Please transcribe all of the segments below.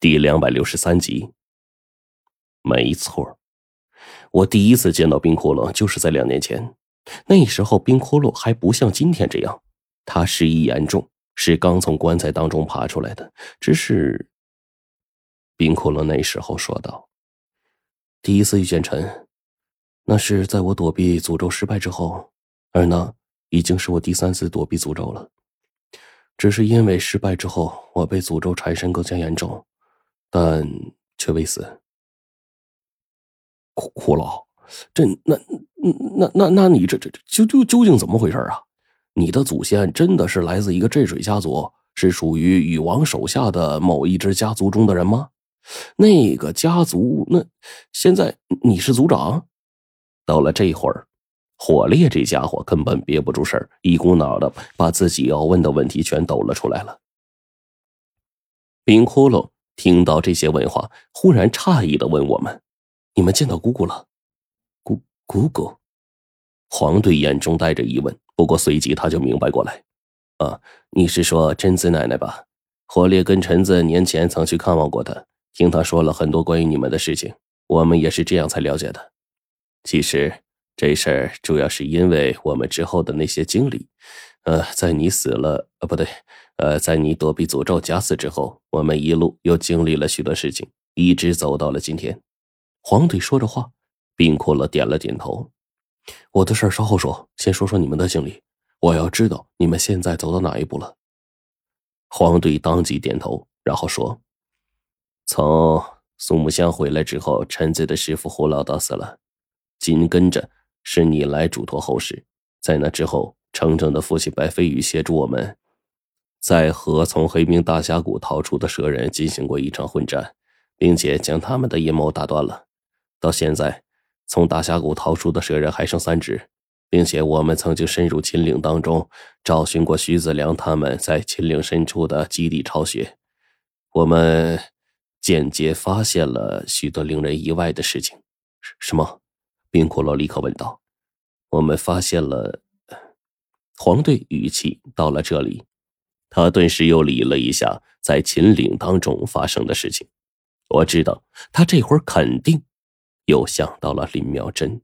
第两百六十三集。没错，我第一次见到冰窟窿就是在两年前。那时候冰窟窿还不像今天这样，他失忆严重，是刚从棺材当中爬出来的。只是，冰窟窿那时候说道：“第一次遇见陈，那是在我躲避诅咒失败之后，而那已经是我第三次躲避诅咒了。只是因为失败之后，我被诅咒缠身更加严重。”但却未死。苦苦老，这那那那那你这这究究究竟怎么回事啊？你的祖先真的是来自一个镇水家族，是属于禹王手下的某一支家族中的人吗？那个家族，那现在你是族长？到了这会儿，火烈这家伙根本憋不住事儿，一股脑的把自己要问的问题全抖了出来了。冰窟窿。听到这些问话，忽然诧异的问我们：“你们见到姑姑了？”“姑姑姑。”黄队眼中带着疑问，不过随即他就明白过来：“啊，你是说贞子奶奶吧？火烈跟陈子年前曾去看望过她，听她说了很多关于你们的事情，我们也是这样才了解的。其实这事儿主要是因为我们之后的那些经历。呃，在你死了，呃，不对。”呃，在你躲避诅咒假死之后，我们一路又经历了许多事情，一直走到了今天。黄队说着话，冰骷髅点了点头。我的事儿稍后说，先说说你们的经历。我要知道你们现在走到哪一步了。黄队当即点头，然后说：“从苏木香回来之后，陈子的师傅胡老道死了，紧跟着是你来嘱托后事。在那之后，程程的父亲白飞宇协助我们。”在和从黑冰大峡谷逃出的蛇人进行过一场混战，并且将他们的阴谋打断了。到现在，从大峡谷逃出的蛇人还剩三只，并且我们曾经深入秦岭当中找寻过徐子良他们在秦岭深处的基地巢穴。我们间接发现了许多令人意外的事情。什么？冰骷髅立刻问道。我们发现了。黄队语气到了这里。他顿时又理了一下在秦岭当中发生的事情，我知道他这会儿肯定又想到了林妙真。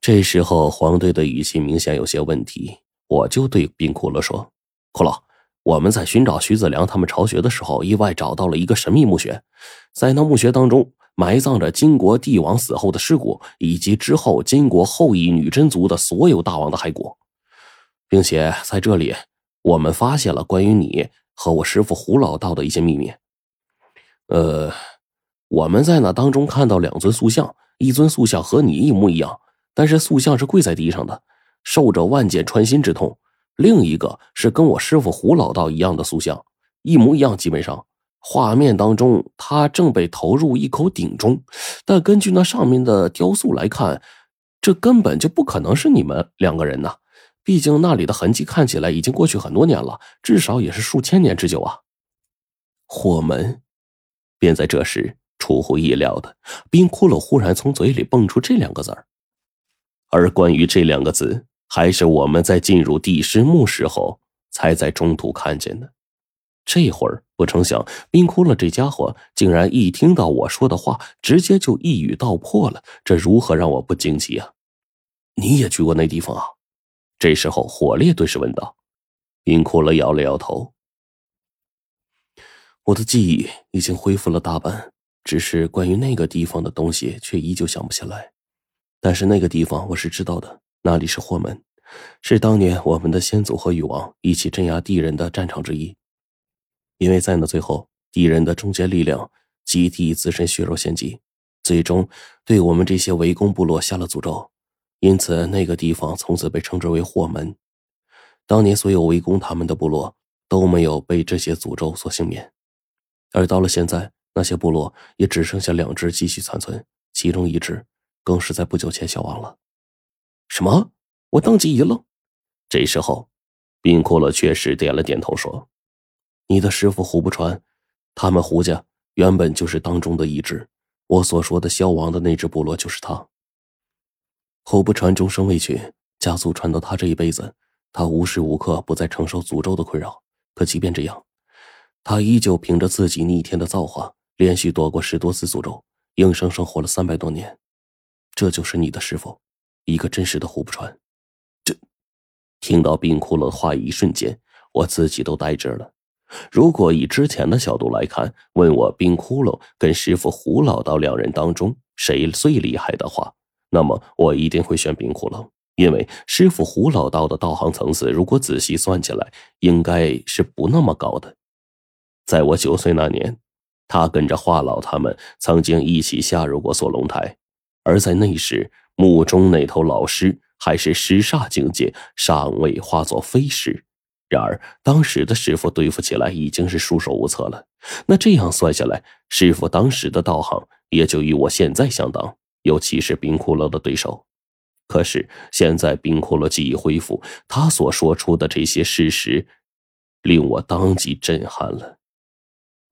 这时候黄队的语气明显有些问题，我就对冰骷髅说：“骷髅，我们在寻找徐子良他们巢穴的时候，意外找到了一个神秘墓穴，在那墓穴当中埋葬着金国帝王死后的尸骨，以及之后金国后裔女真族的所有大王的骸骨，并且在这里。”我们发现了关于你和我师傅胡老道的一些秘密。呃，我们在那当中看到两尊塑像，一尊塑像和你一模一样，但是塑像是跪在地上的，受着万箭穿心之痛；另一个是跟我师傅胡老道一样的塑像，一模一样。基本上，画面当中他正被投入一口鼎中，但根据那上面的雕塑来看，这根本就不可能是你们两个人呐。毕竟那里的痕迹看起来已经过去很多年了，至少也是数千年之久啊。火门，便在这时，出乎意料的，冰骷髅忽然从嘴里蹦出这两个字儿。而关于这两个字，还是我们在进入地师墓时候才在中途看见的。这会儿不成想，冰骷髅这家伙竟然一听到我说的话，直接就一语道破了。这如何让我不惊奇啊？你也去过那地方啊？这时候，火烈顿时问道：“冰骷髅摇了摇头，我的记忆已经恢复了大半，只是关于那个地方的东西却依旧想不起来。但是那个地方我是知道的，那里是霍门，是当年我们的先祖和禹王一起镇压敌人的战场之一。因为在那最后，敌人的终结力量集体自身血肉献祭，最终对我们这些围攻部落下了诅咒。”因此，那个地方从此被称之为霍门。当年所有围攻他们的部落都没有被这些诅咒所幸免，而到了现在，那些部落也只剩下两只继续残存，其中一只更是在不久前消亡了。什么？我当即一愣。这时候，冰库勒确实点了点头，说：“你的师傅胡不传，他们胡家原本就是当中的一支。我所说的消亡的那只部落就是他。”胡不传终生未娶，家族传到他这一辈子，他无时无刻不在承受诅咒的困扰。可即便这样，他依旧凭着自己逆天的造化，连续躲过十多次诅咒，硬生生活了三百多年。这就是你的师傅，一个真实的胡不传。这，听到冰窟窿的话，一瞬间我自己都呆滞了。如果以之前的角度来看，问我冰窟窿跟师傅胡老道两人当中谁最厉害的话，那么我一定会选冰窟窿，因为师傅胡老道的道行层次，如果仔细算起来，应该是不那么高的。在我九岁那年，他跟着华老他们曾经一起下入过锁龙台，而在那时，墓中那头老尸还是尸煞境界，尚未化作飞尸。然而，当时的师傅对付起来已经是束手无策了。那这样算下来，师傅当时的道行也就与我现在相当，尤其是冰骷髅的对手。可是现在冰骷髅记忆恢复，他所说出的这些事实，令我当即震撼了。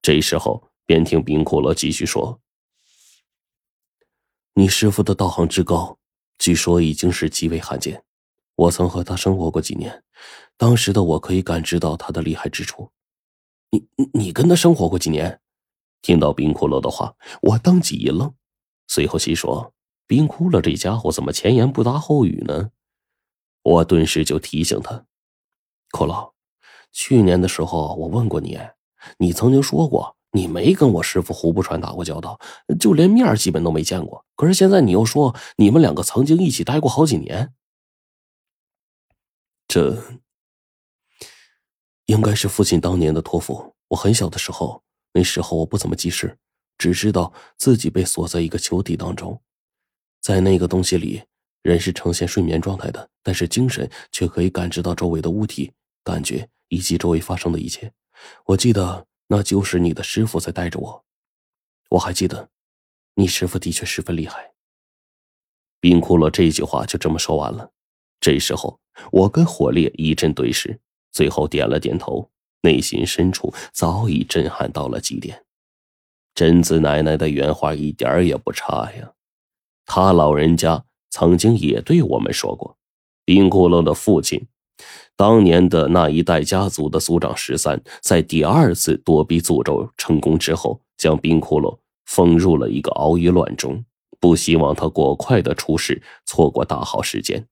这时候，便听冰骷髅继续说：“你师傅的道行之高，据说已经是极为罕见。我曾和他生活过几年。”当时的我可以感知到他的厉害之处。你你跟他生活过几年？听到冰骷髅的话，我当即一愣，随后心说：冰骷髅这家伙怎么前言不搭后语呢？我顿时就提醒他：骷髅，去年的时候我问过你，你曾经说过你没跟我师傅胡不传打过交道，就连面基本都没见过。可是现在你又说你们两个曾经一起待过好几年，这。应该是父亲当年的托付。我很小的时候，那时候我不怎么记事，只知道自己被锁在一个球体当中，在那个东西里，人是呈现睡眠状态的，但是精神却可以感知到周围的物体、感觉以及周围发生的一切。我记得那就是你的师傅在带着我。我还记得，你师傅的确十分厉害。冰骷髅这句话就这么说完了。这时候，我跟火烈一阵对视。最后点了点头，内心深处早已震撼到了极点。贞子奶奶的原话一点也不差呀，他老人家曾经也对我们说过，冰骷髅的父亲，当年的那一代家族的族长十三，在第二次躲避诅咒成功之后，将冰骷髅封入了一个熬鱼卵中，不希望他过快的出世，错过大好时间。